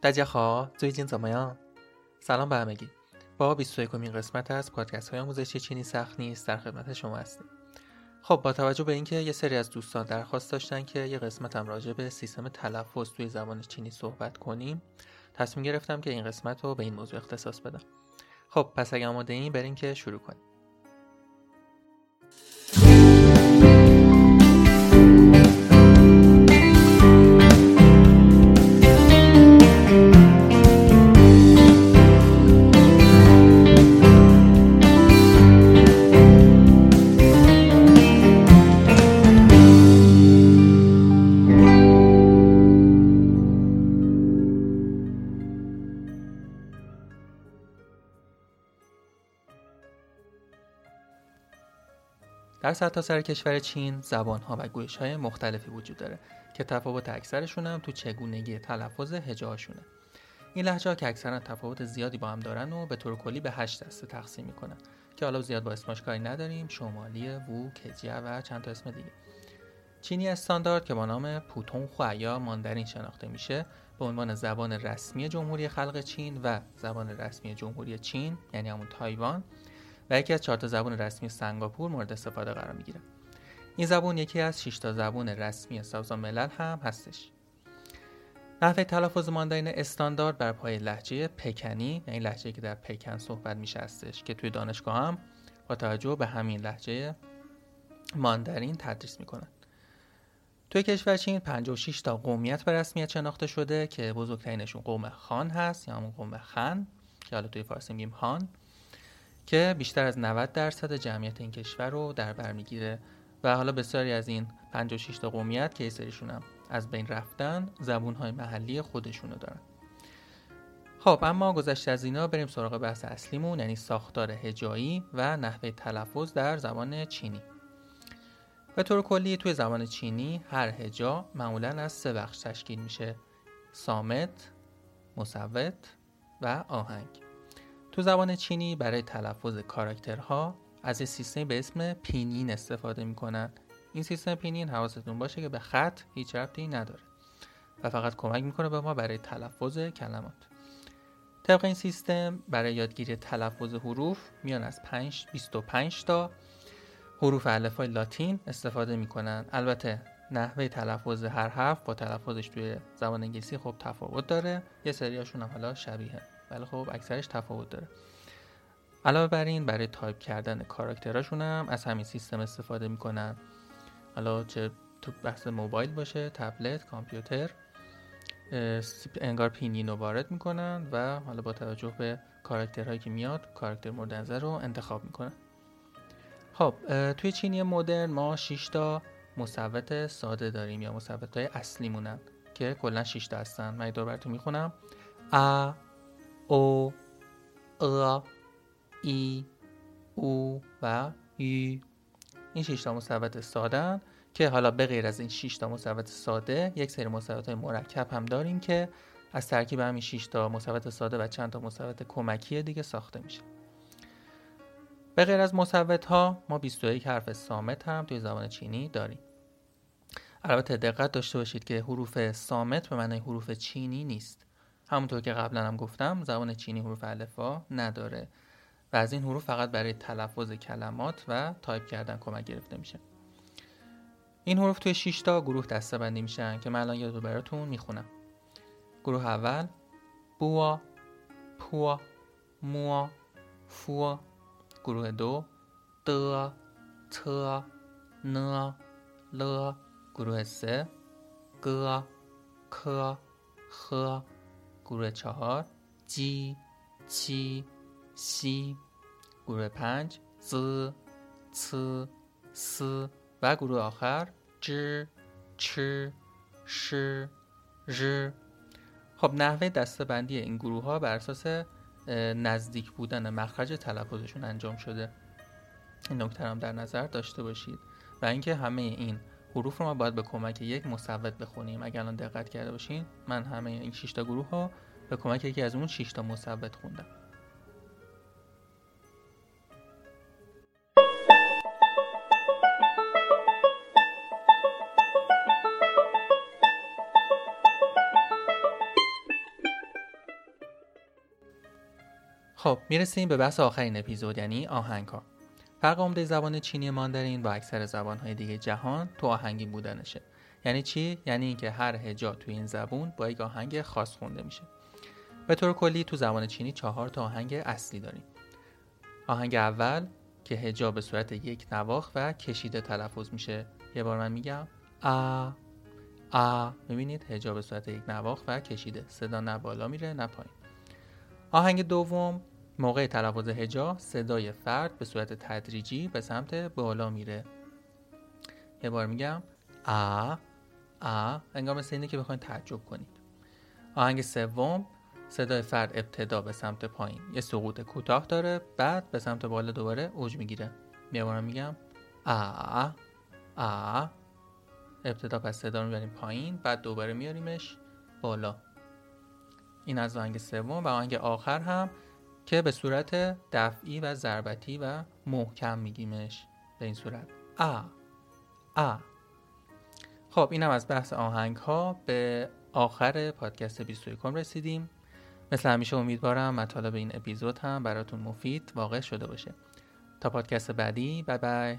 大家好，最近怎么样？سلام به همگی. با 21 مین قسمت از پادکست های آموزشی چینی سخت نیست در خدمت شما هستیم. خب با توجه به اینکه یه سری از دوستان درخواست داشتن که یه قسمت هم راجع به سیستم تلفظ توی زبان چینی صحبت کنیم، تصمیم گرفتم که این قسمت رو به این موضوع اختصاص بدم. خب پس اگه آماده این بریم که شروع کنیم. در سرتاسر سر کشور چین زبان ها و گویش های مختلفی وجود داره که تفاوت اکثرشون هم تو چگونگی تلفظ هجاشونه این لحجه ها که اکثرا تفاوت زیادی با هم دارن و به طور کلی به هشت دسته تقسیم می‌کنن که حالا زیاد با اسمش کاری نداریم شمالی وو کجیه و چند تا اسم دیگه. چینی استاندارد که با نام پوتون خو یا ماندرین شناخته میشه به عنوان زبان رسمی جمهوری خلق چین و زبان رسمی جمهوری چین یعنی همون تایوان و یکی از چهار تا زبان رسمی سنگاپور مورد استفاده قرار می‌گیره. این زبان یکی از 6 تا زبان رسمی سازمان ملل هم هستش. نحوه تلفظ ماندارین استاندارد بر پای لحجه پکنی یعنی لحجه که در پکن صحبت میشه هستش که توی دانشگاه هم با توجه به همین لحجه ماندارین تدریس می‌کنن. توی کشور چین 56 تا قومیت به رسمیت شناخته شده که بزرگترینشون قوم خان هست یا همون قوم خن که حالا توی فارسی میگیم خان که بیشتر از 90 درصد جمعیت این کشور رو در بر می‌گیره. و حالا بسیاری از این 56 تا قومیت که سریشون هم از بین رفتن زبون های محلی خودشونو دارن. خب اما گذشته از اینا بریم سراغ بحث اصلیمون یعنی ساختار هجایی و نحوه تلفظ در زبان چینی. به طور کلی توی زبان چینی هر هجا معمولا از سه بخش تشکیل میشه سامت، مصوت و آهنگ. تو زبان چینی برای تلفظ کاراکترها از یه سیستمی به اسم پینین استفاده می‌کنن. این سیستم پینین حواستون باشه که به خط هیچ ربطی نداره و فقط کمک می‌کنه به ما برای تلفظ کلمات. طبق این سیستم برای یادگیری تلفظ حروف میان از 5 25 تا حروف الفبای لاتین استفاده می‌کنن. البته نحوه تلفظ هر حرف با تلفظش توی زبان انگلیسی خب تفاوت داره. یه سریاشون هم حالا شبیه. ولی خب اکثرش تفاوت داره. علاوه بر این برای تایپ کردن کاراکتراشون هم از همین سیستم استفاده می‌کنن حالا چه تو بحث موبایل باشه تبلت کامپیوتر انگار پینین رو وارد می‌کنن و حالا با توجه به کاراکترهایی که میاد کاراکتر مورد نظر رو انتخاب می‌کنن. خب توی چینی مدرن ما 6 تا مصوت ساده داریم یا مصوت های اصلی مونن که کلا 6 تا هستن. من دور براتون می‌خونم. او ا ای او و ی این 6 تا مثبت ساده که حالا به غیر از این 6 تا مثبت ساده یک سری مثبت های مرکب هم داریم که از ترکیب همین 6 تا مثبت ساده و چند تا مثبت کمکی دیگه ساخته میشه. به غیر از مصوت ها ما 21 حرف صامت هم توی زبان چینی داریم. البته دقت داشته باشید که حروف صامت به معنی حروف چینی نیست. همونطور که قبلا هم گفتم زبان چینی حروف الفبا نداره و از این حروف فقط برای تلفظ کلمات و تایپ کردن کمک گرفته میشه. این حروف توی 6 تا گروه دسته بندی میشن که من الان یه براتون می‌خونم. گروه اول بوا پوا موا فوا. گروه دو د ت ن ل. گروه سه گ ک خ. گروه چهار جی چی سی گروه پنج ز ц س و گروه آخر ج چ ش ژ خب نحوه دسته بندی این گروه ها بر اساس نزدیک بودن مخرج تلفظشون انجام شده. این نکته هم در نظر داشته باشید. و اینکه همه این حروف رو ما باید به کمک یک مصوت بخونیم. اگر الان دقت کرده باشین من همه این 6 تا گروه ها به کمک یکی از اون 6 تا مصوت خوندم. خب می‌رسیم به بحث آخرین اپیزود یعنی آهنگ ها فرق عمده زبان چینی ماندارین با اکثر زبان های دیگه جهان تو آهنگی بودنشه. یعنی چی؟ یعنی اینکه هر هجا تو این زبون با یک آهنگ خاص خونده میشه. به طور کلی تو زبان چینی چهار تا آهنگ اصلی داریم. آهنگ اول که هجا به صورت یک نواخ و کشیده تلفظ میشه. یه بار من میگم. آ آ می‌بینید؟ هجا به صورت یک نواخ و کشیده. صدا نه بالا میره نه پایین. آهنگ دوم موقع تلفظ هجا صدای فرد به صورت تدریجی به سمت بالا میره. یه بار میگم آ آ انگار مثل اینه که بخواید تعجب کنید. آهنگ سوم صدای فرد ابتدا به سمت پایین. یه سقوط کوتاه داره بعد به سمت بالا دوباره اوج می‌گیره. یه بار میگم آ آ ابتدا پس صدا رو می‌بریم پایین بعد دوباره میاریمش بالا. این از آهنگ سوم و آهنگ آخر هم که به صورت دفعی و ضربتی و محکم میگیمش به این صورت. آ آ. خب اینم از بحث آهنگ ها به آخر پادکست 21 رسیدیم. مثل همیشه امیدوارم مطالب این اپیزود هم براتون مفید واقع شده باشه. تا پادکست بعدی بای بای.